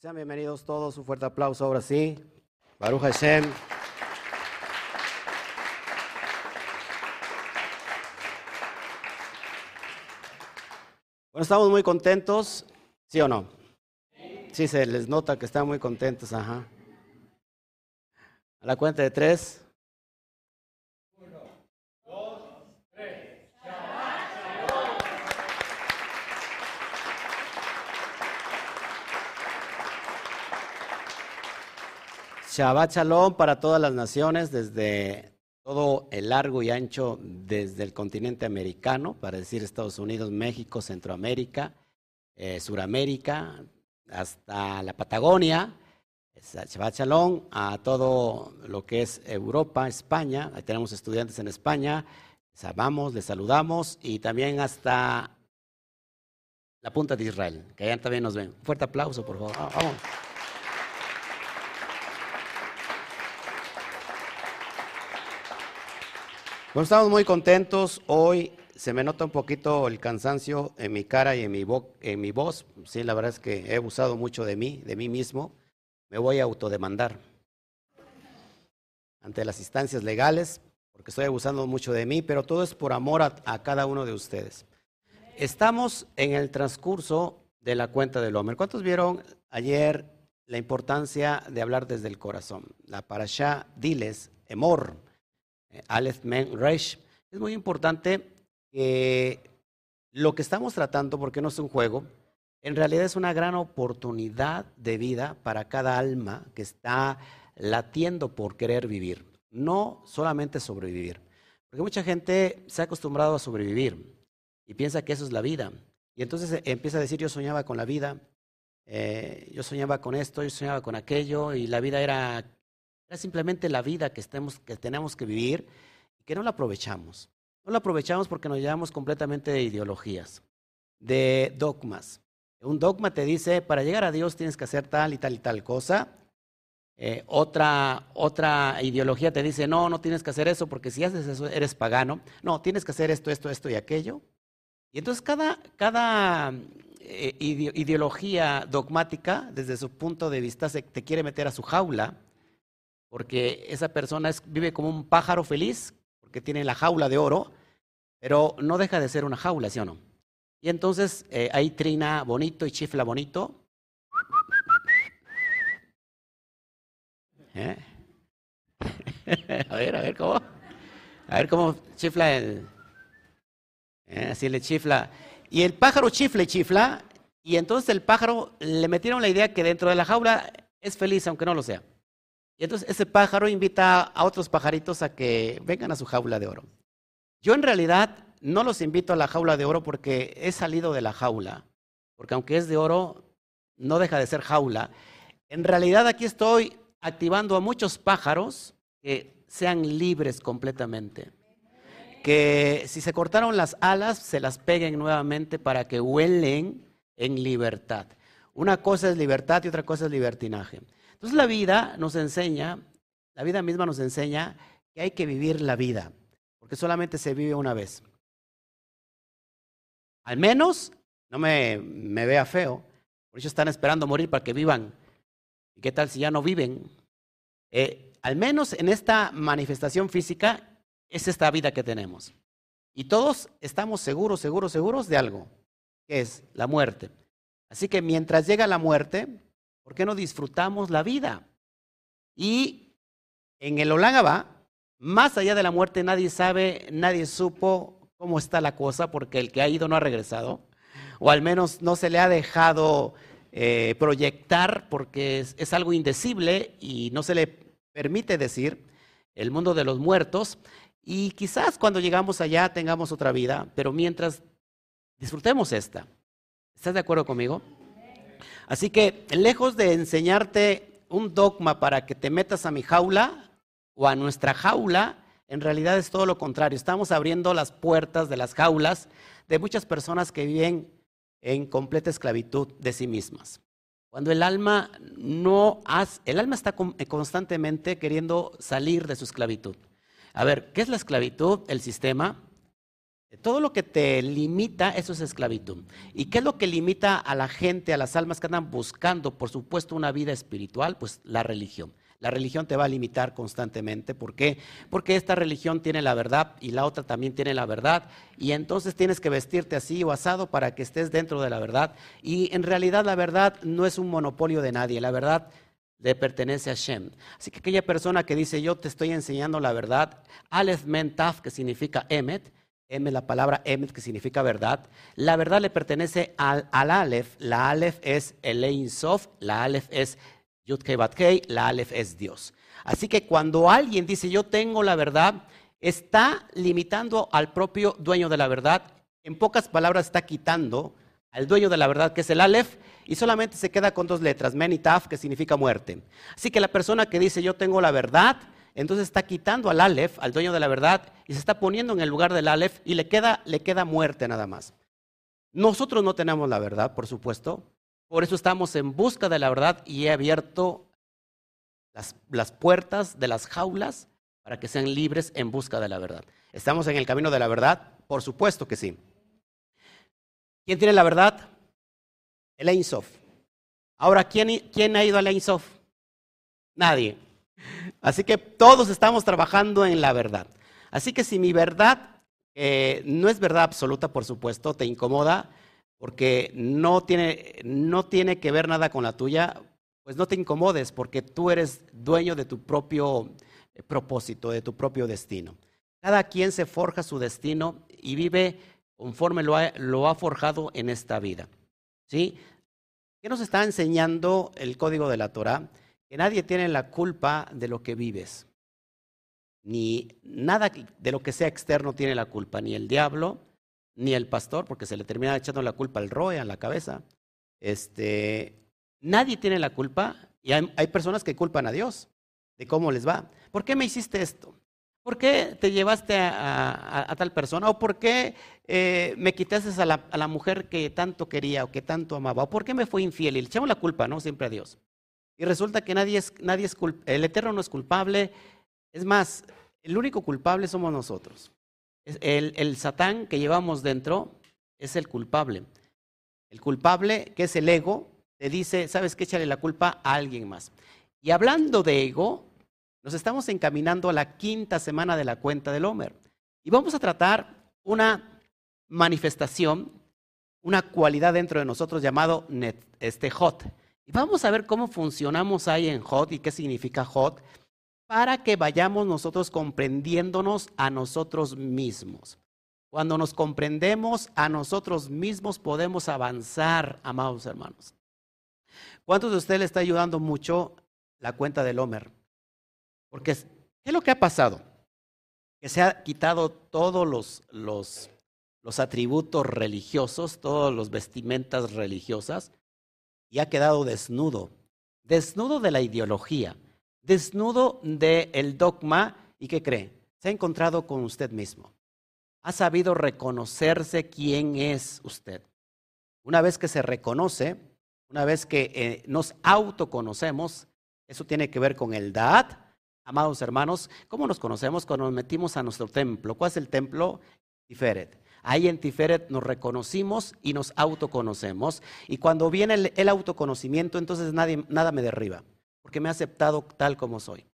Sean bienvenidos todos, un fuerte aplauso ahora sí. Baruch Hashem. Bueno, estamos muy contentos, ¿sí o no? Sí, se les nota que están muy contentos, ajá. A la cuenta de tres. Shabbat Shalom para todas las naciones, desde todo el largo y ancho, desde el continente americano, para decir Estados Unidos, México, Centroamérica, eh, Suramérica, hasta la Patagonia. Shabbat Shalom a todo lo que es Europa, España. Ahí tenemos estudiantes en España. Les amamos, les saludamos y también hasta la punta de Israel, que allá también nos ven. Un fuerte aplauso, por favor. Vamos. Bueno, estamos muy contentos. Hoy se me nota un poquito el cansancio en mi cara y en mi, en mi voz. Sí, la verdad es que he abusado mucho de mí, de mí mismo. Me voy a autodemandar ante las instancias legales, porque estoy abusando mucho de mí, pero todo es por amor a, a cada uno de ustedes. Estamos en el transcurso de la cuenta del hombre. ¿Cuántos vieron ayer la importancia de hablar desde el corazón? La parasha Diles, Emor Aleph Men Resh. Es muy importante que lo que estamos tratando, porque no es un juego, en realidad es una gran oportunidad de vida para cada alma que está latiendo por querer vivir, no solamente sobrevivir. Porque mucha gente se ha acostumbrado a sobrevivir y piensa que eso es la vida. Y entonces empieza a decir, yo soñaba con la vida, eh, yo soñaba con esto, yo soñaba con aquello, y la vida era es simplemente la vida que, tenemos que vivir y que no la aprovechamos. No la aprovechamos porque nos llevamos completamente de ideologías, de dogmas. Un dogma te dice, para llegar a Dios tienes que hacer tal y tal y tal cosa. Eh, otra, otra ideología te dice, no, no tienes que hacer eso porque si haces eso eres pagano. No, tienes que hacer esto, esto, esto y aquello. Y entonces cada, cada eh, ideología dogmática, desde su punto de vista, se, te quiere meter a su jaula porque esa persona vive como un pájaro feliz, porque tiene la jaula de oro, pero no deja de ser una jaula, ¿sí o no? Y entonces eh, ahí trina bonito y chifla bonito. ¿Eh? a ver, a ver cómo. A ver cómo chifla el. ¿Eh? Así le chifla. Y el pájaro chifla y chifla. Y entonces el pájaro le metieron la idea que dentro de la jaula es feliz, aunque no lo sea. Y entonces ese pájaro invita a otros pajaritos a que vengan a su jaula de oro. Yo en realidad no los invito a la jaula de oro porque he salido de la jaula, porque aunque es de oro, no deja de ser jaula. En realidad aquí estoy activando a muchos pájaros que sean libres completamente. Que si se cortaron las alas, se las peguen nuevamente para que huelen en libertad. Una cosa es libertad y otra cosa es libertinaje. Entonces la vida nos enseña, la vida misma nos enseña que hay que vivir la vida, porque solamente se vive una vez. Al menos, no me, vea feo, por eso están esperando morir para que vivan. ¿Y qué tal si ya no viven? Eh, al menos en esta manifestación física es esta vida que tenemos. Y todos estamos seguros, seguros, seguros de algo, que es la muerte. Así que mientras llega la muerte, ¿Por qué no disfrutamos la vida? Y en el Olangaba, más allá de la muerte, nadie sabe, nadie supo cómo está la cosa, porque el que ha ido no ha regresado, o al menos no se le ha dejado eh, proyectar, porque es, es algo indecible y no se le permite decir el mundo de los muertos. Y quizás cuando llegamos allá tengamos otra vida, pero mientras disfrutemos esta. ¿Estás de acuerdo conmigo? Así que lejos de enseñarte un dogma para que te metas a mi jaula o a nuestra jaula, en realidad es todo lo contrario. Estamos abriendo las puertas de las jaulas de muchas personas que viven en completa esclavitud de sí mismas. Cuando el alma no hace, el alma está constantemente queriendo salir de su esclavitud. A ver, ¿qué es la esclavitud? El sistema. Todo lo que te limita, eso es esclavitud. ¿Y qué es lo que limita a la gente, a las almas que andan buscando, por supuesto, una vida espiritual? Pues la religión. La religión te va a limitar constantemente. ¿Por qué? Porque esta religión tiene la verdad y la otra también tiene la verdad. Y entonces tienes que vestirte así o asado para que estés dentro de la verdad. Y en realidad la verdad no es un monopolio de nadie. La verdad le pertenece a Shem. Así que aquella persona que dice yo te estoy enseñando la verdad, Aleph Mentaf, que significa Emet, M la palabra Emet, que significa verdad, la verdad le pertenece al, al Aleph. La Aleph es el Ein Sof, la Aleph es Yud la Aleph es Dios. Así que cuando alguien dice yo tengo la verdad, está limitando al propio dueño de la verdad. En pocas palabras, está quitando al dueño de la verdad, que es el Aleph, y solamente se queda con dos letras, Men y Taf, que significa muerte. Así que la persona que dice yo tengo la verdad, entonces está quitando al Aleph, al dueño de la verdad, y se está poniendo en el lugar del Aleph y le queda, le queda muerte nada más. Nosotros no tenemos la verdad, por supuesto, por eso estamos en busca de la verdad y he abierto las, las, puertas de las jaulas para que sean libres en busca de la verdad. ¿Estamos en el camino de la verdad? Por supuesto que sí. ¿Quién tiene la verdad? El Ein Sof. Ahora, ¿quién, ¿quién ha ido al Ein? Nadie. Así que todos estamos trabajando en la verdad. Así que si mi verdad eh, no es verdad absoluta, por supuesto, te incomoda, porque no tiene, no tiene que ver nada con la tuya, pues no te incomodes porque tú eres dueño de tu propio eh, propósito, de tu propio destino. Cada quien se forja su destino y vive conforme lo ha, lo ha forjado en esta vida. ¿Sí? ¿Qué nos está enseñando el código de la Torah? Que nadie tiene la culpa de lo que vives. Ni nada de lo que sea externo tiene la culpa, ni el diablo, ni el pastor, porque se le termina echando la culpa al roe, a la cabeza. Este, nadie tiene la culpa y hay, personas que culpan a Dios de cómo les va. ¿Por qué me hiciste esto? ¿Por qué te llevaste a, tal persona? ¿O por qué eh, me quitaste a la, a la, mujer que tanto quería o que tanto amaba? ¿O por qué me fue infiel? Y le echamos la culpa, ¿no? Siempre a Dios. Y resulta que nadie es, el Eterno no es culpable. Es más, el único culpable somos nosotros. El, el Satán que llevamos dentro es el culpable. El culpable, que es el ego, te dice, ¿sabes qué? Échale la culpa a alguien más. Y hablando de ego, nos estamos encaminando a la quinta semana de la cuenta del Homer. Y vamos a tratar una manifestación, una cualidad dentro de nosotros llamado este hot. Y vamos a ver cómo funcionamos ahí en hot y qué significa hot para que vayamos nosotros comprendiéndonos a nosotros mismos. Cuando nos comprendemos a nosotros mismos podemos avanzar, amados hermanos. ¿Cuántos de ustedes le está ayudando mucho la cuenta del Homer? Porque, ¿qué es lo que ha pasado? Que se ha quitado todos los, los, los atributos religiosos, todas las vestimentas religiosas, y ha quedado desnudo, desnudo de la ideología desnudo del dogma y ¿qué cree? Se ha encontrado con usted mismo. Ha sabido reconocerse quién es usted. Una vez que se reconoce, una vez que eh, nos autoconocemos, eso tiene que ver con el Dad. Amados hermanos, ¿cómo nos conocemos? Cuando nos metimos a nuestro templo. ¿Cuál es el templo? Tiferet. Ahí en Tiferet nos reconocimos y nos autoconocemos. Y cuando viene el, el autoconocimiento, entonces nadie, nada me derriba porque me ha aceptado tal como soy.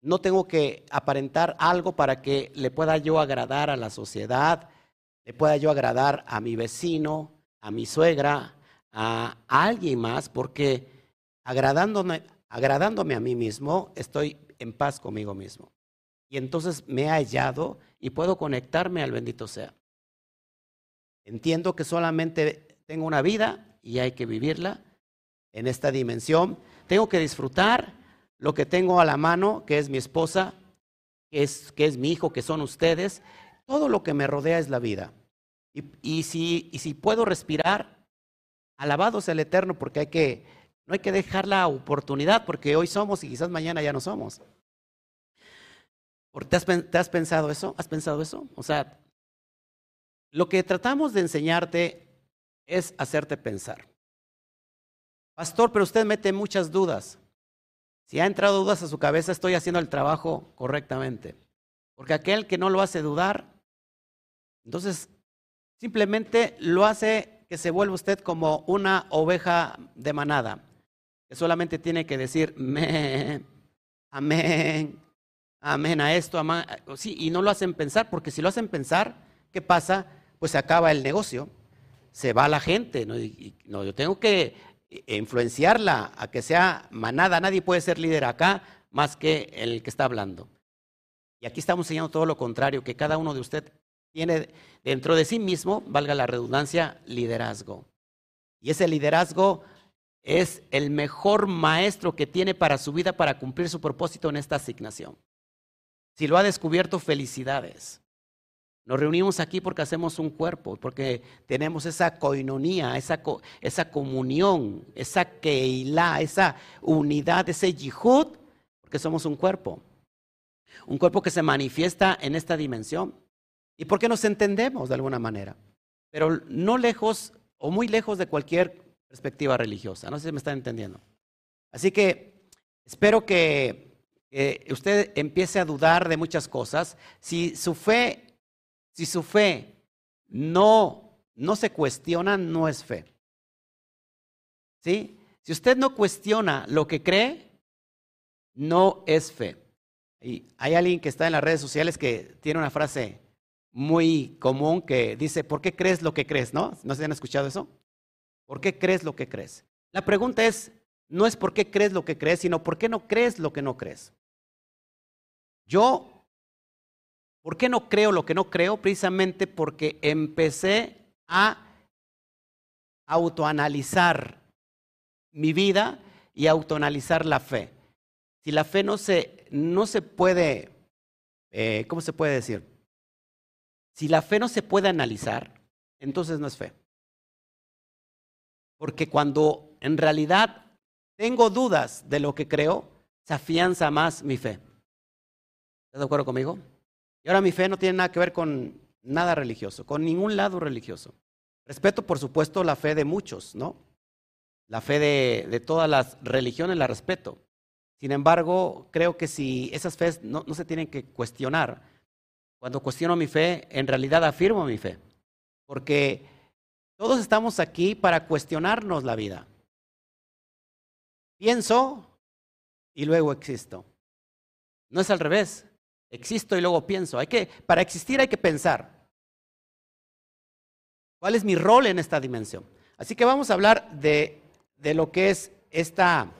No tengo que aparentar algo para que le pueda yo agradar a la sociedad, le pueda yo agradar a mi vecino, a mi suegra, a, alguien más, porque agradándome, agradándome a mí mismo, estoy en paz conmigo mismo. Y entonces me he hallado y puedo conectarme al bendito sea. Entiendo que solamente tengo una vida y hay que vivirla en esta dimensión tengo que disfrutar lo que tengo a la mano, que es mi esposa, que es, que es mi hijo, que son ustedes. Todo lo que me rodea es la vida. Y, si, y si puedo respirar, alabado sea el Eterno, porque hay que, no hay que dejar la oportunidad, porque hoy somos y quizás mañana ya no somos. ¿Te has, ¿Te has pensado eso? ¿Has pensado eso? O sea, lo que tratamos de enseñarte es hacerte pensar. Pastor, pero usted mete muchas dudas. Si ha entrado dudas a su cabeza, estoy haciendo el trabajo correctamente. Porque aquel que no lo hace dudar, Entonces, simplemente lo hace que se vuelva usted como una oveja de manada, que solamente tiene que decir, amén, amén, amén a esto, amén. Sí, y no lo hacen pensar, porque si lo hacen pensar, ¿qué pasa? Pues se acaba el negocio, se va la gente. ¿no? no, yo tengo que influenciarla a que sea manada. Nadie puede ser líder acá más que el que está hablando. Y aquí estamos enseñando todo lo contrario, que cada uno de ustedes tiene dentro de sí mismo, valga la redundancia, liderazgo. Y ese liderazgo es el mejor maestro que tiene para su vida para cumplir su propósito en esta asignación. Si lo ha descubierto, felicidades. Nos reunimos aquí porque hacemos un cuerpo, porque tenemos esa coinonía, esa, esa comunión, esa keilah, esa unidad, ese yihud, porque somos un cuerpo. Un cuerpo que se manifiesta en esta dimensión. Y porque nos entendemos de alguna manera, pero no lejos o muy lejos de cualquier perspectiva religiosa. No sé si me están entendiendo. Así que espero que usted empiece a dudar de muchas cosas. Si su fe si su fe no, no se cuestiona, no es fe. ¿Sí? Si usted no cuestiona lo que cree, no es fe. Y hay alguien que está en las redes sociales que tiene una frase muy común que dice, ¿por qué crees lo que crees? ¿No? ¿No se han escuchado eso? ¿Por qué crees lo que crees? La pregunta es, no es por qué crees lo que crees, sino por qué no crees lo que no crees. Yo ¿Por qué no creo lo que no creo? Precisamente porque empecé a autoanalizar mi vida y autoanalizar la fe. Si la fe no se, no se puede, eh, ¿cómo se puede decir? Si la fe no se puede analizar, entonces no es fe. Porque cuando en realidad tengo dudas de lo que creo, se afianza más mi fe. ¿Estás de acuerdo conmigo? Y ahora mi fe no tiene nada que ver con nada religioso, con ningún lado religioso. Respeto, por supuesto, la fe de muchos, ¿no? La fe de, todas las religiones la respeto. Sin embargo, creo que si esas fe no, no se tienen que cuestionar, cuando cuestiono mi fe, en realidad afirmo mi fe. Porque todos estamos aquí para cuestionarnos la vida. Pienso y luego existo. No es al revés. Existo y luego pienso. Hay que, para existir hay que pensar. ¿Cuál es mi rol en esta dimensión? Así que vamos a hablar de, de lo que es esta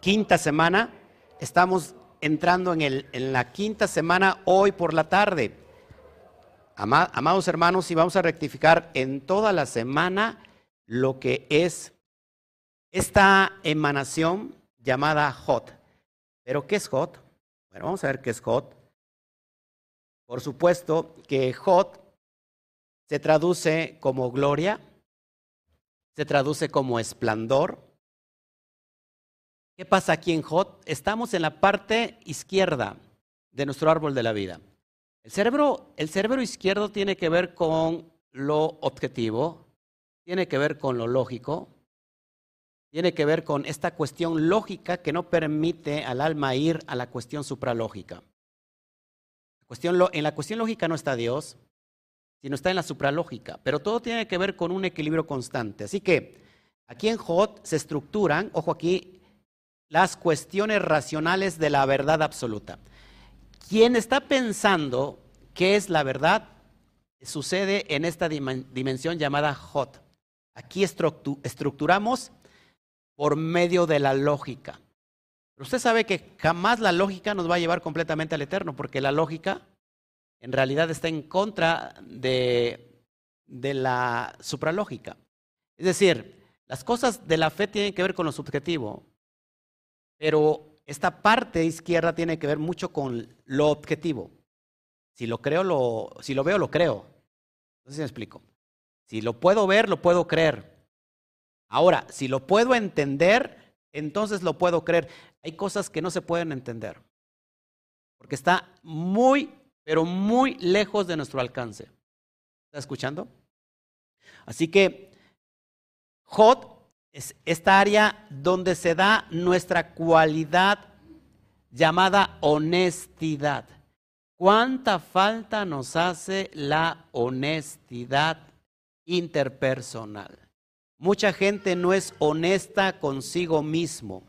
quinta semana. Estamos entrando en, el, en la quinta semana hoy por la tarde. amados hermanos, y vamos a rectificar en toda la semana lo que es esta emanación llamada Hot. ¿Pero qué es Hot? Bueno, vamos a ver qué es Hot. Por supuesto que Hot se traduce como gloria, se traduce como esplendor. ¿Qué pasa aquí en Hot? Estamos en la parte izquierda de nuestro árbol de la vida. El cerebro, el cerebro izquierdo tiene que ver con lo objetivo, tiene que ver con lo lógico, tiene que ver con esta cuestión lógica que no permite al alma ir a la cuestión supralógica. en la cuestión lógica no está Dios, sino está en la supralógica, pero todo tiene que ver con un equilibrio constante. Así que aquí en Jot se estructuran, ojo aquí, las cuestiones racionales de la verdad absoluta. Quien está pensando qué es la verdad sucede en esta dimensión llamada Jot. Aquí estructuramos por medio de la lógica. Pero usted sabe que jamás la lógica nos va a llevar completamente al eterno, porque la lógica en realidad está en contra de, de la supralógica. Es decir, las cosas de la fe tienen que ver con lo subjetivo, pero esta parte izquierda tiene que ver mucho con lo objetivo. Si lo creo, lo, si lo veo, lo creo. Si me explico. Si lo puedo ver, lo puedo creer. Ahora, si lo puedo entender, entonces lo puedo creer. Hay cosas que no se pueden entender, porque está muy, pero muy lejos de nuestro alcance. ¿Está escuchando? Así que Jod es esta área donde se da nuestra cualidad llamada honestidad. ¿Cuánta falta nos hace la honestidad interpersonal? Mucha gente no es honesta consigo mismo.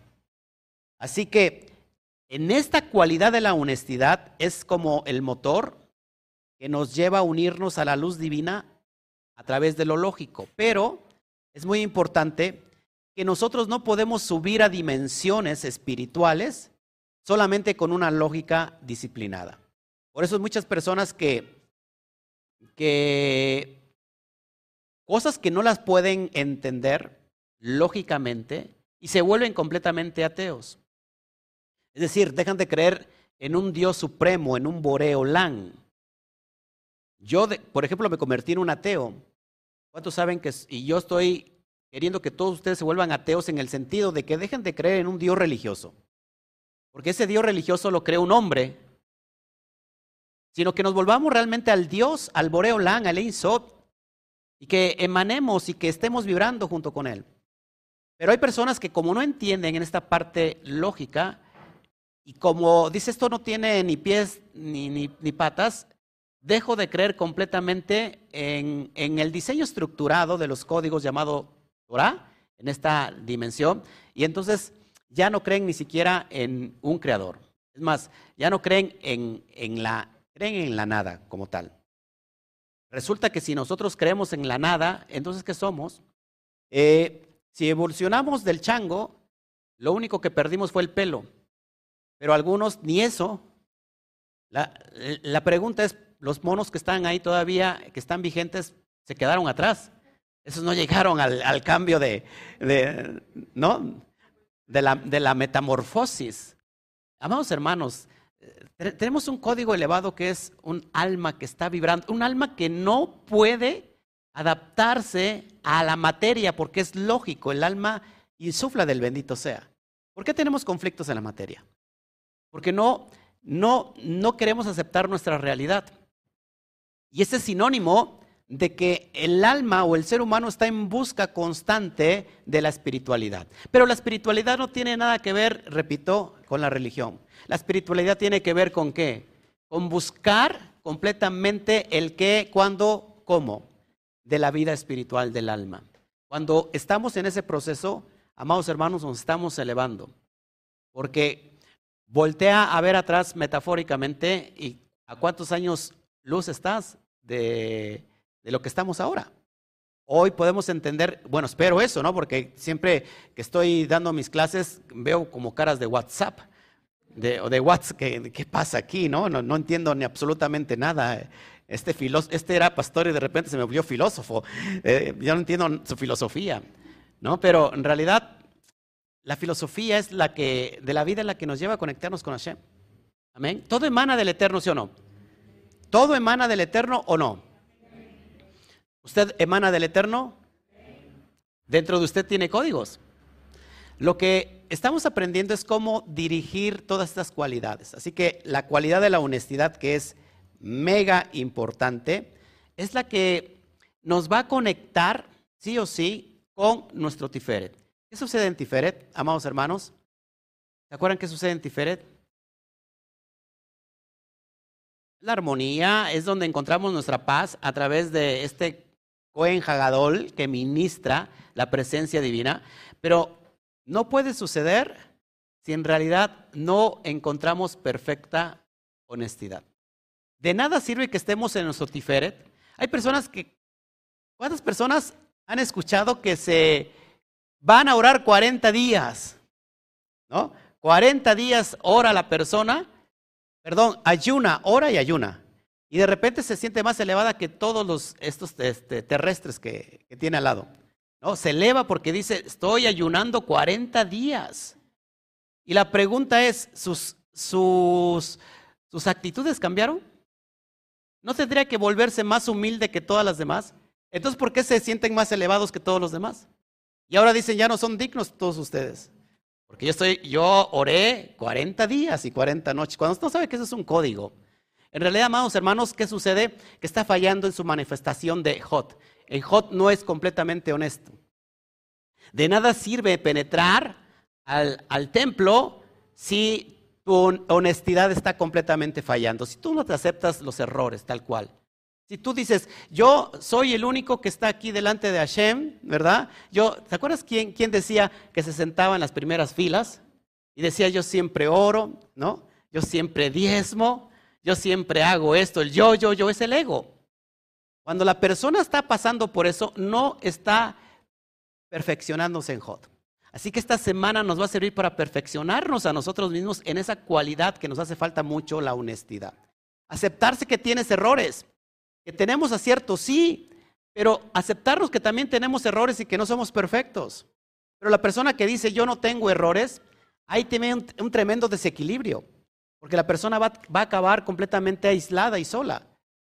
Así que en esta cualidad de la honestidad es como el motor que nos lleva a unirnos a la luz divina a través de lo lógico. Pero es muy importante que nosotros no podemos subir a dimensiones espirituales solamente con una lógica disciplinada. Por eso muchas personas que, que cosas que no las pueden entender lógicamente y se vuelven completamente ateos. Es decir, dejan de creer en un Dios supremo, en un Boreolán. Yo, por ejemplo, me convertí en un ateo. ¿Cuántos saben que y yo estoy queriendo que todos ustedes se vuelvan ateos en el sentido de que dejen de creer en un Dios religioso? Porque ese Dios religioso lo creó un hombre, sino que nos volvamos realmente al Dios, al Boreolán, al Ein y que emanemos y que estemos vibrando junto con Él. Pero hay personas que como no entienden en esta parte lógica, y como dice esto no tiene ni pies ni, ni, patas, dejo de creer completamente en, en, el diseño estructurado de los códigos llamado Torah, en esta dimensión, y entonces ya no creen ni siquiera en un creador. Es más, ya no creen en, en la, creen en la nada como tal. Resulta que si nosotros creemos en la nada, entonces ¿qué somos? Eh, si evolucionamos del chango, lo único que perdimos fue el pelo. Pero algunos ni eso. La, pregunta es, los monos que están ahí todavía, que están vigentes, se quedaron atrás. Esos no llegaron al, cambio de, ¿no? la, de la metamorfosis. Amados hermanos, tenemos un código elevado que es un alma que está vibrando, un alma que no puede adaptarse a la materia porque es lógico, el alma insufla del bendito sea. ¿Por qué tenemos conflictos en la materia? Porque no, no, no queremos aceptar nuestra realidad. Y ese es sinónimo de que el alma o el ser humano está en busca constante de la espiritualidad. Pero la espiritualidad no tiene nada que ver, repito, con la religión. La espiritualidad tiene que ver con qué? Con buscar completamente el qué, cuándo, cómo de la vida espiritual del alma. Cuando estamos en ese proceso, amados hermanos, nos estamos elevando. Porque Voltea a ver atrás metafóricamente y a cuántos años luz estás de, lo que estamos ahora. Hoy podemos entender, bueno, espero eso, ¿no? Porque siempre que estoy dando mis clases veo como caras de WhatsApp, de, o de WhatsApp, ¿qué, pasa aquí, no? no? entiendo ni absolutamente nada. Este, este era pastor y de repente se me volvió filósofo. Eh, yo no entiendo su filosofía, ¿no? Pero en realidad la filosofía es la que, de la vida en la que nos lleva a conectarnos con Hashem. Amén. Todo emana del eterno, ¿sí o no? ¿Todo emana del eterno o no? ¿Usted emana del eterno? Dentro de usted tiene códigos. Lo que estamos aprendiendo es cómo dirigir todas estas cualidades. Así que la cualidad de la honestidad, que es mega importante, es la que nos va a conectar, sí o sí, con nuestro Tiferet. ¿Qué sucede en Tiferet, amados hermanos? ¿Se acuerdan qué sucede en Tiferet? La armonía es donde encontramos nuestra paz a través de este Cohen Hagadol que ministra la presencia divina, pero no puede suceder si en realidad no encontramos perfecta honestidad. De nada sirve que estemos en nuestro Tiferet. Hay personas que, ¿cuántas personas han escuchado que se van a orar 40 días, ¿no? 40 días ora la persona, perdón, ayuna, ora y ayuna. Y de repente se siente más elevada que todos los, estos este, terrestres que, tiene al lado. ¿no? Se eleva porque dice, estoy ayunando 40 días. Y la pregunta es, ¿sus, sus, sus actitudes cambiaron? ¿No tendría que volverse más humilde que todas las demás? Entonces, ¿por qué se sienten más elevados que todos los demás? Y ahora dicen, ya no son dignos todos ustedes. Porque yo, estoy, yo oré 40 días y 40 noches. Cuando usted sabe que eso es un código. En realidad, amados hermanos, ¿qué sucede? Que está fallando en su manifestación de Jot. El Jot no es completamente honesto. De nada sirve penetrar al, al templo si tu honestidad está completamente fallando. Si tú no te aceptas los errores tal cual. Si tú dices, yo soy el único que está aquí delante de Hashem, ¿verdad? Yo, ¿te acuerdas quién, quién decía que se sentaba en las primeras filas? Y decía, yo siempre oro, ¿no? Yo siempre diezmo, yo siempre hago esto, el yo, yo, yo es el ego. Cuando la persona está pasando por eso, no está perfeccionándose en Jod. Así que esta semana nos va a servir para perfeccionarnos a nosotros mismos en esa cualidad que nos hace falta mucho, la honestidad. Aceptarse que tienes errores, que tenemos aciertos, sí, pero aceptarnos que también tenemos errores y que no somos perfectos. Pero la persona que dice yo no tengo errores, ahí tiene un, tremendo desequilibrio, porque la persona va, a acabar completamente aislada y sola,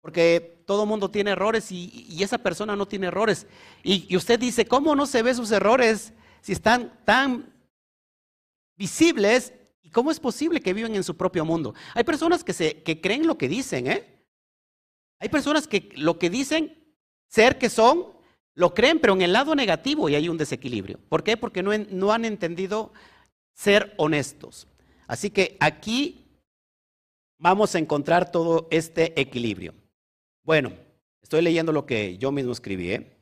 porque todo mundo tiene errores y, esa persona no tiene errores. Y, y usted dice, ¿cómo no se ve sus errores si están tan visibles? ¿Y cómo es posible que viven en su propio mundo? Hay personas que, se, que creen lo que dicen, ¿eh? Hay personas que lo que dicen ser que son, lo creen, pero en el lado negativo y hay un desequilibrio. ¿Por qué? Porque no, no han entendido ser honestos. Así que aquí vamos a encontrar todo este equilibrio. Bueno, estoy leyendo lo que yo mismo escribí. ¿eh?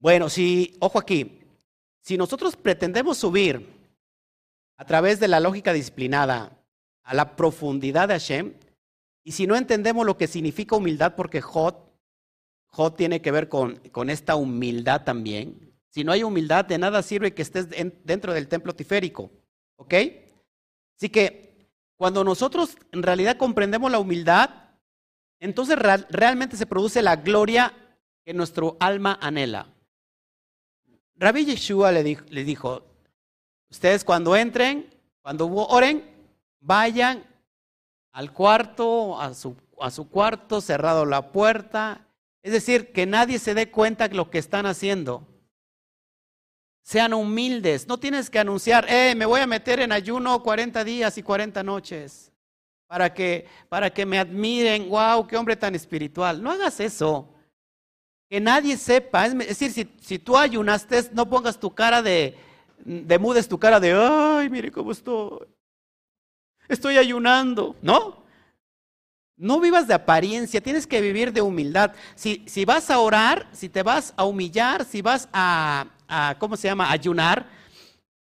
Bueno, si, ojo aquí, si nosotros pretendemos subir a través de la lógica disciplinada a la profundidad de Hashem, y si no entendemos lo que significa humildad, porque Jod, Jod tiene que ver con, con esta humildad también. Si no hay humildad, de nada sirve que estés dentro del templo tiférico. ¿Ok? Así que cuando nosotros en realidad comprendemos la humildad, entonces realmente se produce la gloria que nuestro alma anhela. Rabbi Yeshua le dijo, dijo, ustedes cuando entren, cuando oren, vayan al cuarto, a su, a su cuarto, cerrado la puerta. Es decir, que nadie se dé cuenta de lo que están haciendo. Sean humildes. No tienes que anunciar, eh, me voy a meter en ayuno 40 días y 40 noches para que, para que me admiren. Wow, qué hombre tan espiritual. No hagas eso. Que nadie sepa. Es decir, si, si tú ayunaste, no pongas tu cara de, demudes tu cara de, ay, mire cómo estoy estoy ayunando, ¿no? No vivas de apariencia, tienes que vivir de humildad. Si, si vas a orar, si te vas a humillar, si vas a, ¿cómo se llama?, ayunar,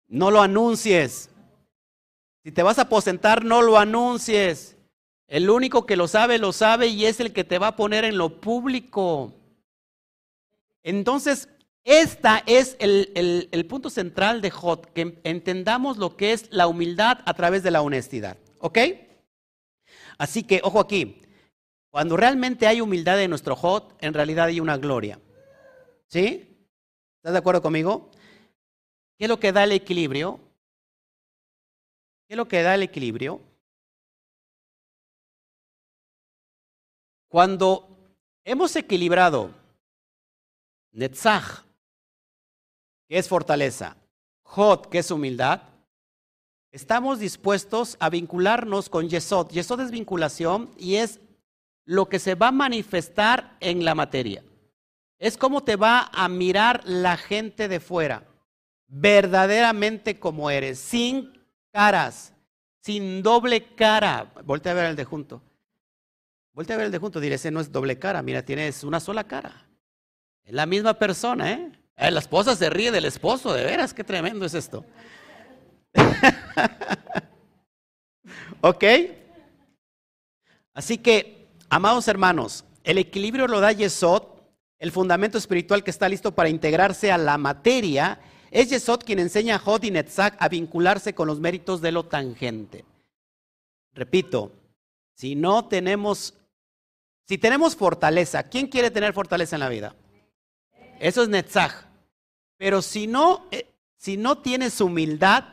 no lo anuncies. Si te vas a aposentar, no lo anuncies. El único que lo sabe, lo sabe y es el que te va a poner en lo público. Entonces, este es el, punto central de Jot, que entendamos lo que es la humildad a través de la honestidad. ¿Ok? Así que, ojo aquí, cuando realmente hay humildad en nuestro Jot, en realidad hay una gloria. ¿Sí? ¿Estás de acuerdo conmigo? ¿Qué es lo que da el equilibrio? ¿Qué es lo que da el equilibrio? Cuando hemos equilibrado Netzach que es fortaleza, Jod, que es humildad, estamos dispuestos a vincularnos con Yesod. Yesod es vinculación y es lo que se va a manifestar en la materia. Es como te va a mirar la gente de fuera, verdaderamente como eres, sin caras, sin doble cara. Voltea a ver el de junto. Voltea a ver el de junto, diré, ese no es doble cara, mira, tienes una sola cara. Es la misma persona, ¿eh? Eh, la esposa se ríe del esposo, de veras, qué tremendo es esto. ¿Ok? Así que, amados hermanos, el equilibrio lo da Yesod, el fundamento espiritual que está listo para integrarse a la materia. Es Yesod quien enseña a Jod y Netzach a vincularse con los méritos de lo tangente. Repito, si no tenemos, si tenemos fortaleza, ¿quién quiere tener fortaleza en la vida? Eso es Netzach. Pero si no, eh, si no tienes humildad,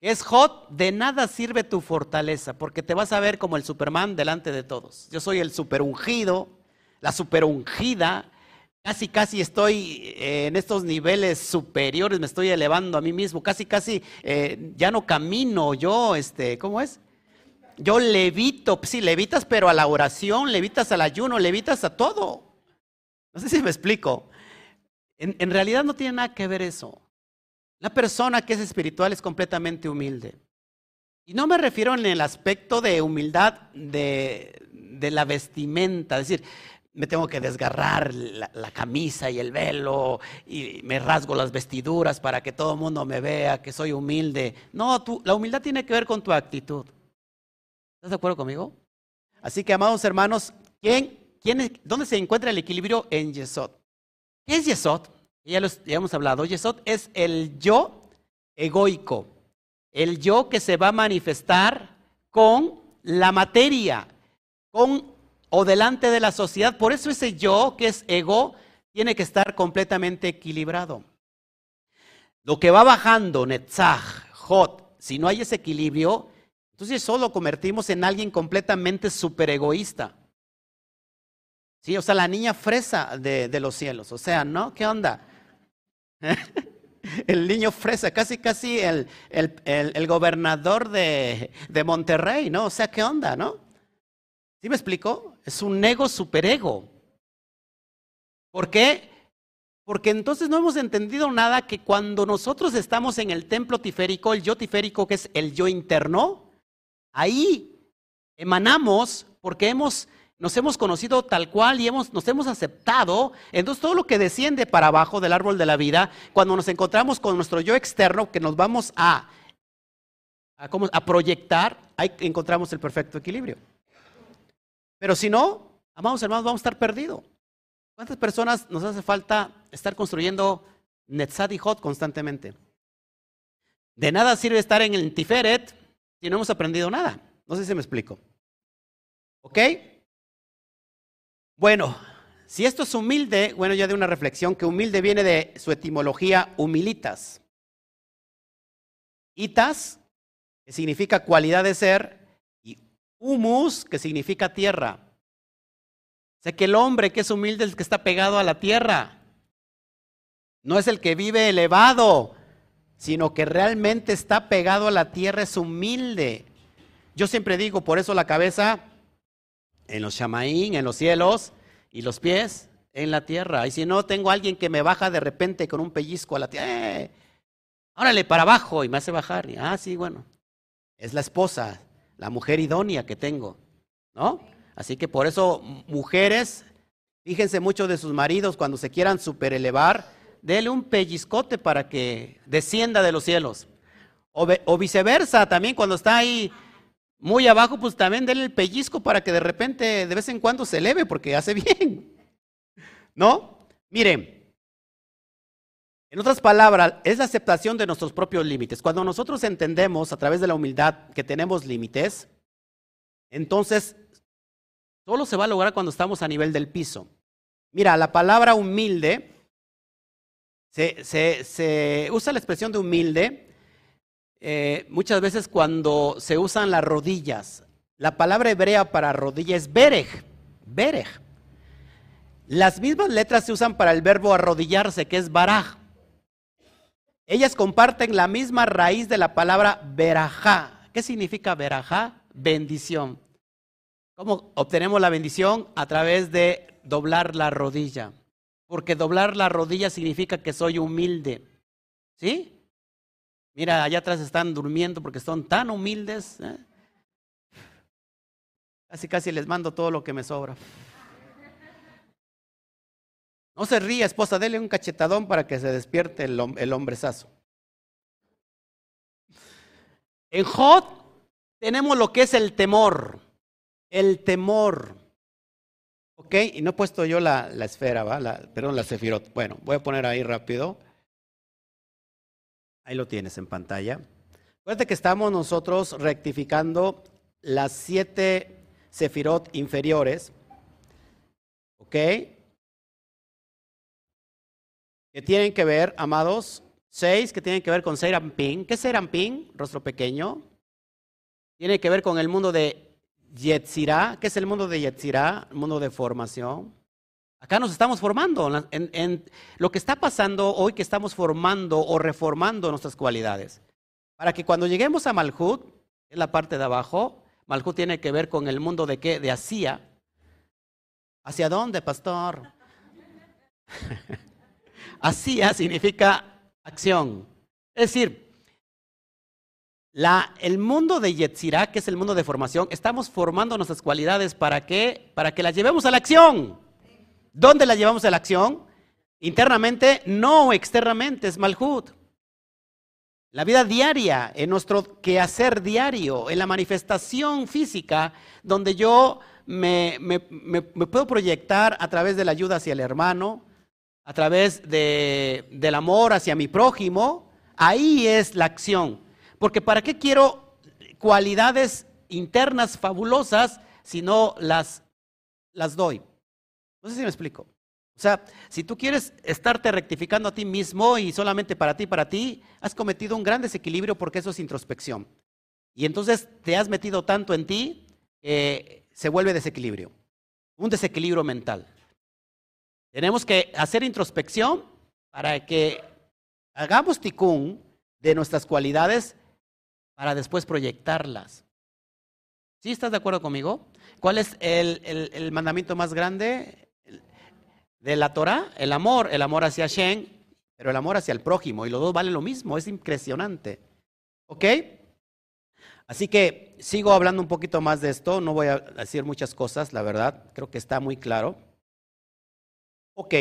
es hot, de nada sirve tu fortaleza, porque te vas a ver como el Superman delante de todos. Yo soy el super ungido, la super ungida, casi casi estoy eh, en estos niveles superiores, me estoy elevando a mí mismo, casi casi eh, ya no camino yo, este, ¿cómo es? Yo levito, sí, levitas, pero a la oración, levitas al ayuno, levitas a todo. No sé si me explico. En, realidad no tiene nada que ver eso. La persona que es espiritual es completamente humilde. Y no me refiero en el aspecto de humildad de, la vestimenta, es decir, me tengo que desgarrar la, camisa y el velo y me rasgo las vestiduras para que todo el mundo me vea que soy humilde. No, tú, la humildad tiene que ver con tu actitud. ¿Estás de acuerdo conmigo? Así que, amados hermanos, ¿quién, quién ¿dónde se encuentra el equilibrio en Yesod? ¿Qué es Yesod? Ya, ya hemos hablado. Yesod es el yo egoico, el yo que se va a manifestar con la materia, con o delante de la sociedad. Por eso ese yo que es ego tiene que estar completamente equilibrado. Lo que va bajando, Netzach, Jot, si no hay ese equilibrio, entonces solo convertimos en alguien completamente super egoísta. Sí, o sea, la niña fresa de, los cielos. O sea, ¿no? ¿Qué onda? el niño fresa, casi, casi el, el, gobernador de, de, Monterrey, ¿no? O sea, ¿qué onda, no? ¿Sí me explico? Es un ego superego. ¿Por qué? Porque entonces no hemos entendido nada que cuando nosotros estamos en el templo tiférico, el yo tiférico, que es el yo interno, Ahí emanamos porque hemos, nos hemos conocido tal cual y hemos, nos hemos aceptado. Entonces todo lo que desciende para abajo del árbol de la vida, cuando nos encontramos con nuestro yo externo, que nos vamos a, a, a proyectar, ahí encontramos el perfecto equilibrio. Pero si no, amados hermanos, vamos a estar perdidos. ¿Cuántas personas nos hace falta estar construyendo Netzad y Hot constantemente? De nada sirve estar en el Tiferet si no hemos aprendido nada. No sé si me explico. ¿Ok? Bueno, si esto es humilde, bueno, ya de una reflexión que humilde viene de su etimología humilitas. Itas, que significa cualidad de ser, humus, que significa tierra. O sea que el hombre que es humilde es el que está pegado a la tierra. No es el que vive elevado, sino que realmente está pegado a la tierra, es humilde. Yo siempre digo, por eso la cabeza en los chamaín, en los cielos, y los pies en la tierra. Y si no, tengo a alguien que me baja de repente con un pellizco a la tierra, ¡eh! órale, para abajo, y me hace bajar. Y, ah, sí, bueno, es la esposa, la mujer idónea que tengo, ¿no? Así que por eso, mujeres, fíjense mucho de sus maridos cuando se quieran superelevar, dele un pellizcote para que descienda de los cielos. O, viceversa, también cuando está ahí muy abajo, pues también dele el pellizco para que de repente, de vez en cuando se eleve, porque hace bien. ¿No? Miren, en otras palabras, es la aceptación de nuestros propios límites. Cuando nosotros entendemos a través de la humildad que tenemos límites, entonces solo se va a lograr cuando estamos a nivel del piso. Mira, la palabra humilde se, usa la expresión de humilde eh, muchas veces cuando se usan las rodillas. La palabra hebrea para rodilla es berej, berej. Las mismas letras se usan para el verbo arrodillarse, que es baraj. Ellas comparten la misma raíz de la palabra verajá. ¿Qué significa verajá? Bendición. ¿Cómo obtenemos la bendición? A través de doblar la rodilla porque doblar la rodilla significa que soy humilde. ¿Sí? Mira, allá atrás están durmiendo porque son tan humildes. ¿eh? Casi, casi les mando todo lo que me sobra. No se ría, esposa, dele un cachetadón para que se despierte el, el hombrezazo. En Jod tenemos lo que es el temor. El temor. Ok, y no he puesto yo la, esfera, ¿va? perdón, la sefirot. Bueno, voy a poner ahí rápido. Ahí lo tienes en pantalla. Acuérdate que estamos nosotros rectificando las siete sefirot inferiores. ¿Ok? Tienen que ver, amados, seis que tienen que ver con Serampín. ¿Qué es Serampín? Rostro pequeño. Tiene que ver con el mundo de Yetzirah, ¿qué es el mundo de Yetzirah? El mundo de formación. Acá nos estamos formando. Lo que está pasando hoy que estamos formando o reformando nuestras cualidades. Para que cuando lleguemos a Malhut, en la parte de abajo, Malhut tiene que ver con el mundo de qué? De Asia. ¿Hacia dónde, pastor? Asia significa acción. Es decir, el mundo de Yetzirah, que es el mundo de formación, estamos formando nuestras cualidades para que, para que las llevemos a la acción. ¿Dónde las llevamos a la acción? Internamente, no externamente, es Malhut. La vida diaria, en nuestro quehacer diario, en la manifestación física, donde yo me, puedo proyectar a través de la ayuda hacia el hermano, a través del amor hacia mi prójimo, ahí es la acción. Porque ¿para qué quiero cualidades internas fabulosas si no las, las doy? No sé si me explico. O sea, si tú quieres estarte rectificando a ti mismo y solamente para ti, para ti, has cometido un gran desequilibrio porque eso es introspección. Y entonces te has metido tanto en ti que se vuelve desequilibrio, un desequilibrio mental. Tenemos que hacer introspección para que hagamos ticún de nuestras cualidades para después proyectarlas. ¿Sí estás de acuerdo conmigo? ¿Cuál es el, mandamiento más grande? de la Torah, el amor, el amor hacia Hashem, pero el amor hacia el prójimo, y los dos valen lo mismo, es impresionante. ¿Ok? Así que sigo hablando un poquito más de esto, no voy a decir muchas cosas, la verdad, creo que está muy claro. Ok.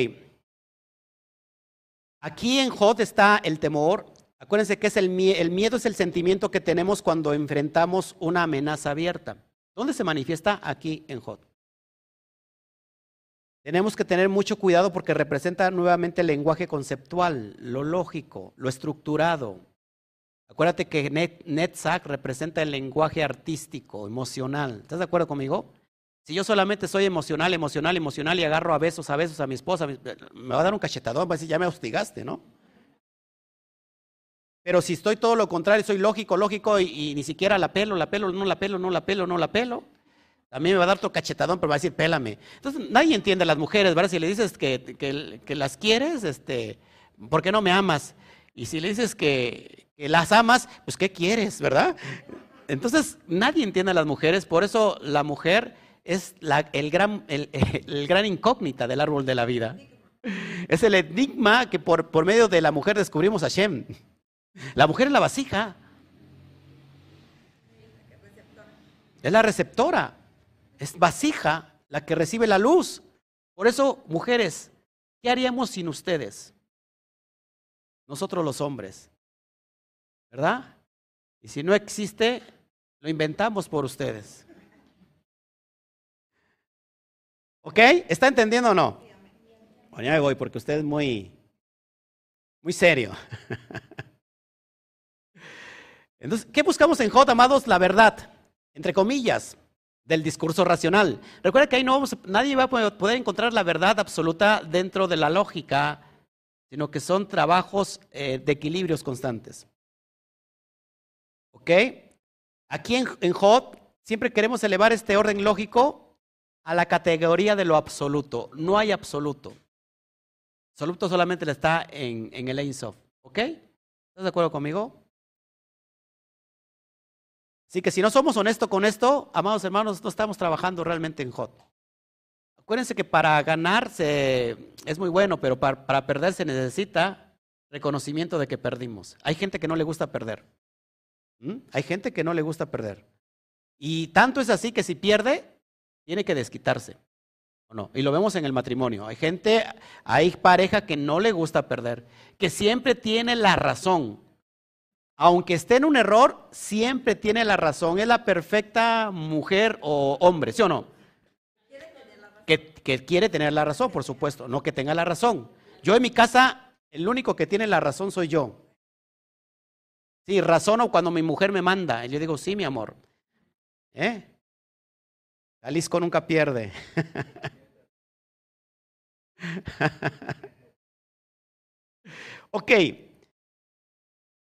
Aquí en Jod está el temor. Acuérdense que es el, el miedo es el sentimiento que tenemos cuando enfrentamos una amenaza abierta. ¿Dónde se manifiesta? Aquí en Jod. Tenemos que tener mucho cuidado porque representa nuevamente el lenguaje conceptual, lo lógico, lo estructurado. Acuérdate que Netzach representa el lenguaje artístico, emocional. ¿Estás de acuerdo conmigo? Si yo solamente soy emocional, emocional, emocional y agarro a besos, a besos a mi esposa, me va a dar un cachetadón, va a decir, ya me hostigaste, ¿no? Pero si estoy todo lo contrario, soy lógico, lógico y, ni siquiera la pelo, la pelo, no la pelo, no la pelo, no la pelo, mí me va a dar tu cachetadón, pero va a decir, pélame. Entonces, nadie entiende a las mujeres, ¿verdad? Si le dices que, que, las quieres, este, ¿por qué no me amas? Y si le dices que, las amas, pues ¿qué quieres, verdad? Entonces, nadie entiende a las mujeres, por eso la mujer es la, el, gran, el, el, gran incógnita del árbol de la vida. Es el enigma que por, por medio de la mujer descubrimos a Shem. La mujer es la vasija. Es la receptora. Es vasija la que recibe la luz. Por eso, mujeres, ¿qué haríamos sin ustedes? Nosotros los hombres. ¿Verdad? Y si no existe, lo inventamos por ustedes. ¿Ok? ¿Está entendiendo o no? Bueno, ya me voy porque usted es muy, muy serio. Entonces, ¿qué buscamos en J, amados? La verdad, entre comillas del discurso racional. Recuerda que ahí no vamos, nadie va a poder encontrar la verdad absoluta dentro de la lógica, sino que son trabajos eh, de equilibrios constantes. ¿Ok? Aquí en, en siempre queremos elevar este orden lógico a la categoría de lo absoluto. No hay absoluto. Absoluto solamente está en, en el Ein Sof. ¿Ok? ¿Estás de acuerdo conmigo? Así que si no somos honestos con esto, amados hermanos, no estamos trabajando realmente en hot. Acuérdense que para ganarse es muy bueno, pero para, para perder se necesita reconocimiento de que perdimos. Hay gente que no le gusta perder. ¿Mm? Hay gente que no le gusta perder. Y tanto es así que si pierde, tiene que desquitarse. ¿O no? Y lo vemos en el matrimonio. Hay gente, hay pareja que no le gusta perder, que siempre tiene la razón aunque esté en un error, siempre tiene la razón. Es la perfecta mujer o hombre, ¿sí o no? Que, que, quiere tener la razón, por supuesto, no que tenga la razón. Yo en mi casa, el único que tiene la razón soy yo. Sí, razono cuando mi mujer me manda. Y yo digo, sí, mi amor. ¿Eh? Jalisco nunca pierde. ok.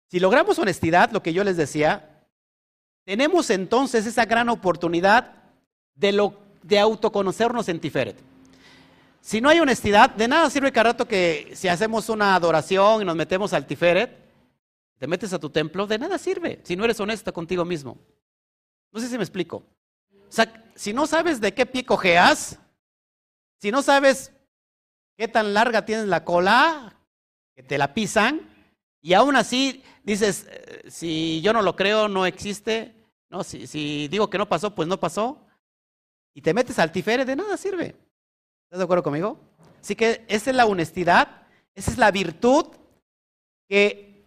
Si logramos honestidad, lo que yo les decía, tenemos entonces esa gran oportunidad de, lo, de autoconocernos en Tiferet. Si no hay honestidad, de nada sirve cada rato que si hacemos una adoración y nos metemos al Tiferet, te metes a tu templo, de nada sirve si no eres honesto contigo mismo. No sé si me explico. O sea, si no sabes de qué pie cojeas, si no sabes qué tan larga tienes la cola, que te la pisan, y aún así dices, eh, si yo no lo creo, no existe. No, si, si digo que no pasó, pues no pasó. Y te metes al tifere, de nada sirve. ¿Estás de acuerdo conmigo? Así que esa es la honestidad, esa es la virtud que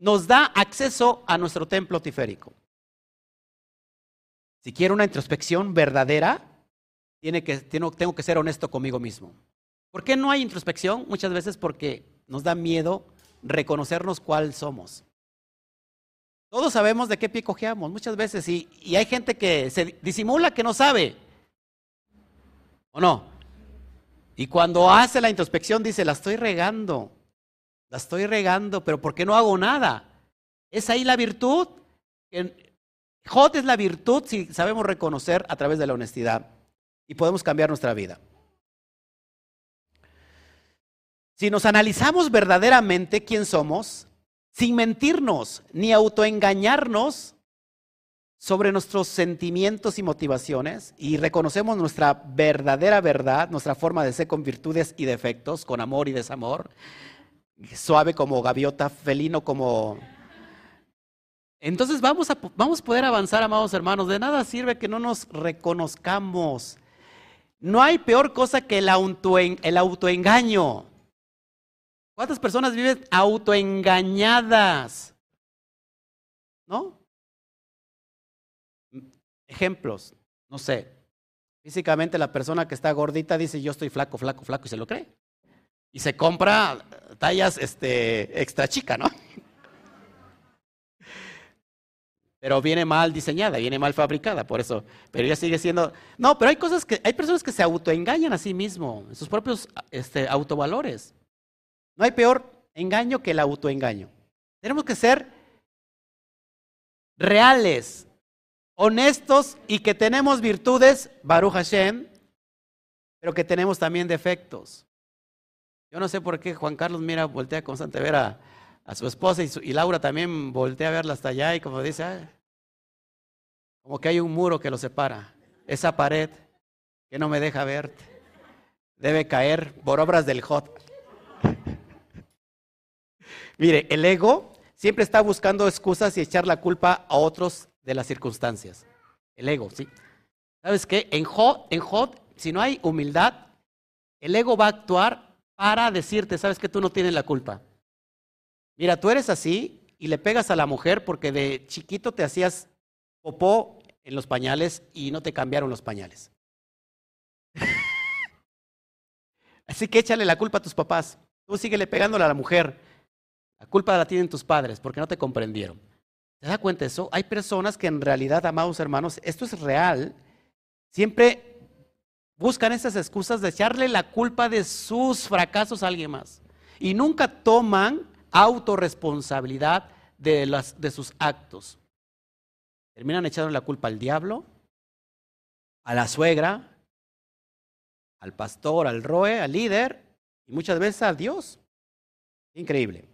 nos da acceso a nuestro templo tiférico. Si quiero una introspección verdadera, tiene que, tengo que ser honesto conmigo mismo. ¿Por qué no hay introspección? Muchas veces porque nos da miedo reconocernos cuál somos. Todos sabemos de qué pie cojeamos muchas veces y, hay gente que se disimula que no sabe. ¿O no? Y cuando hace la introspección dice, la estoy regando, la estoy regando, pero ¿por qué no hago nada? Es ahí la virtud. Jot es la virtud si sabemos reconocer a través de la honestidad y podemos cambiar nuestra vida. Si nos analizamos verdaderamente quién somos, sin mentirnos ni autoengañarnos sobre nuestros sentimientos y motivaciones y reconocemos nuestra verdadera verdad, nuestra forma de ser con virtudes y defectos, con amor y desamor, suave como gaviota, felino como... Entonces vamos a, vamos a poder avanzar, amados hermanos. De nada sirve que no nos reconozcamos. No hay peor cosa que el, autoengaño. ¿Cuántas personas viven autoengañadas? ¿No? Ejemplos, no sé. Físicamente la persona que está gordita dice yo estoy flaco, flaco, flaco y se lo cree. Y se compra tallas este, extra chica, ¿no? Pero viene mal diseñada, viene mal fabricada, por eso. Pero ella sigue siendo. No, pero hay cosas que. Hay personas que se autoengañan a sí mismos, en sus propios este, autovalores. No hay peor engaño que el autoengaño. Tenemos que ser reales, honestos y que tenemos virtudes, Baruch Hashem, pero que tenemos también defectos. Yo no sé por qué Juan Carlos mira, voltea constante a ver a, su esposa y, Laura también voltea a verla hasta allá y como dice, como que hay un muro que lo separa. Esa pared que no me deja verte debe caer por obras del Hot. Mire, el ego siempre está buscando excusas y echar la culpa a otros de las circunstancias. El ego, ¿sí? ¿Sabes qué? En Jod, en si no hay humildad, el ego va a actuar para decirte, ¿sabes que tú no tienes la culpa? Mira, tú eres así y le pegas a la mujer porque de chiquito te hacías popó en los pañales y no te cambiaron los pañales. así que échale la culpa a tus papás. Tú síguele pegándole a la mujer. La culpa la tienen tus padres porque no te comprendieron. ¿Te das cuenta de eso? Hay personas que en realidad, amados hermanos, esto es real, siempre buscan esas excusas de echarle la culpa de sus fracasos a alguien más. Y nunca toman autorresponsabilidad de, las, de sus actos. Terminan echando la culpa al diablo, a la suegra, al pastor, al roe, al líder y muchas veces a Dios. Increíble.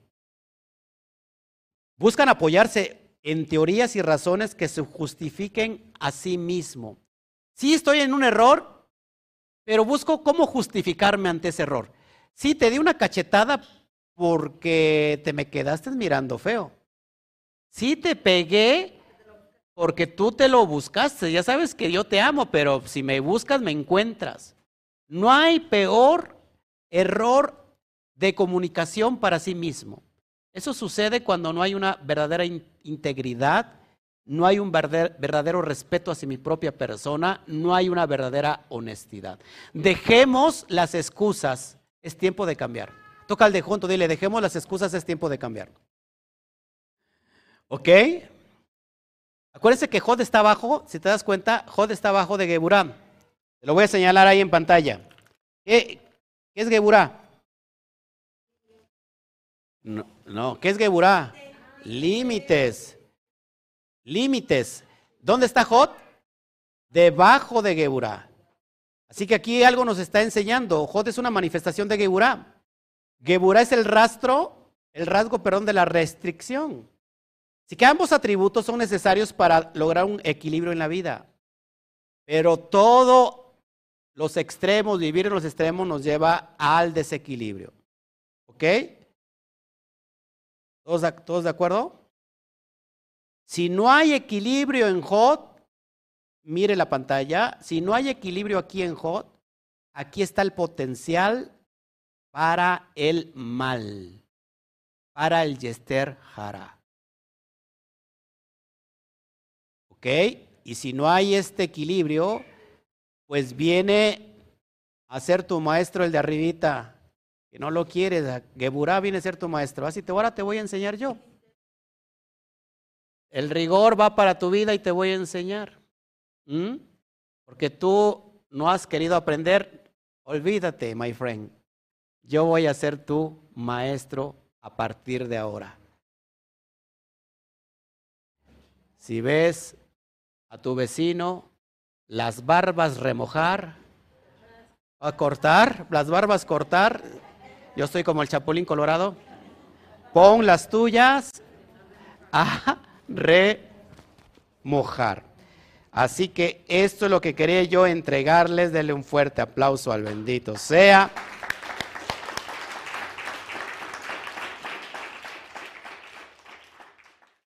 Buscan apoyarse en teorías y razones que se justifiquen a sí mismo. Sí estoy en un error, pero busco cómo justificarme ante ese error. Sí te di una cachetada porque te me quedaste mirando feo. Sí te pegué porque tú te lo buscaste. Ya sabes que yo te amo, pero si me buscas me encuentras. No hay peor error de comunicación para sí mismo. Eso sucede cuando no hay una verdadera integridad, no hay un verdadero respeto hacia mi propia persona, no hay una verdadera honestidad. Dejemos las excusas, es tiempo de cambiar. Toca al de junto, dile, dejemos las excusas, es tiempo de cambiar. ¿Ok? Acuérdense que Jod está abajo, si te das cuenta, Jod está abajo de Geburah. Te lo voy a señalar ahí en pantalla. ¿Qué, es Geburah? No. ¿qué es Geburah? Límites. Límites. ¿Dónde está Jot? Debajo de Geburah. Así que aquí algo nos está enseñando. Jot es una manifestación de Geburah. Geburah es el rastro, el rasgo, perdón, de la restricción. Así que ambos atributos son necesarios para lograr un equilibrio en la vida. Pero todos los extremos, vivir en los extremos nos lleva al desequilibrio. ¿Ok? ¿Todos, de acuerdo? Si no hay equilibrio en Jod, mire la pantalla, si no hay equilibrio aquí en Jod, aquí está el potencial para el mal, para el Yester Jara. ¿Ok? Y si no hay este equilibrio, pues viene a ser tu maestro el de arribita, que no lo quieres. Geburá viene a ser tu maestro. Así te ahora te voy a enseñar yo. El rigor va para tu vida y te voy a enseñar. ¿Mm? Porque tú no has querido aprender. Olvídate, my friend. Yo voy a ser tu maestro a partir de ahora. Si ves a tu vecino las barbas remojar, a cortar, las barbas cortar, yo estoy como el chapulín colorado, pon las tuyas a remojar. Así que esto es lo que quería yo entregarles. Denle un fuerte aplauso al bendito sea.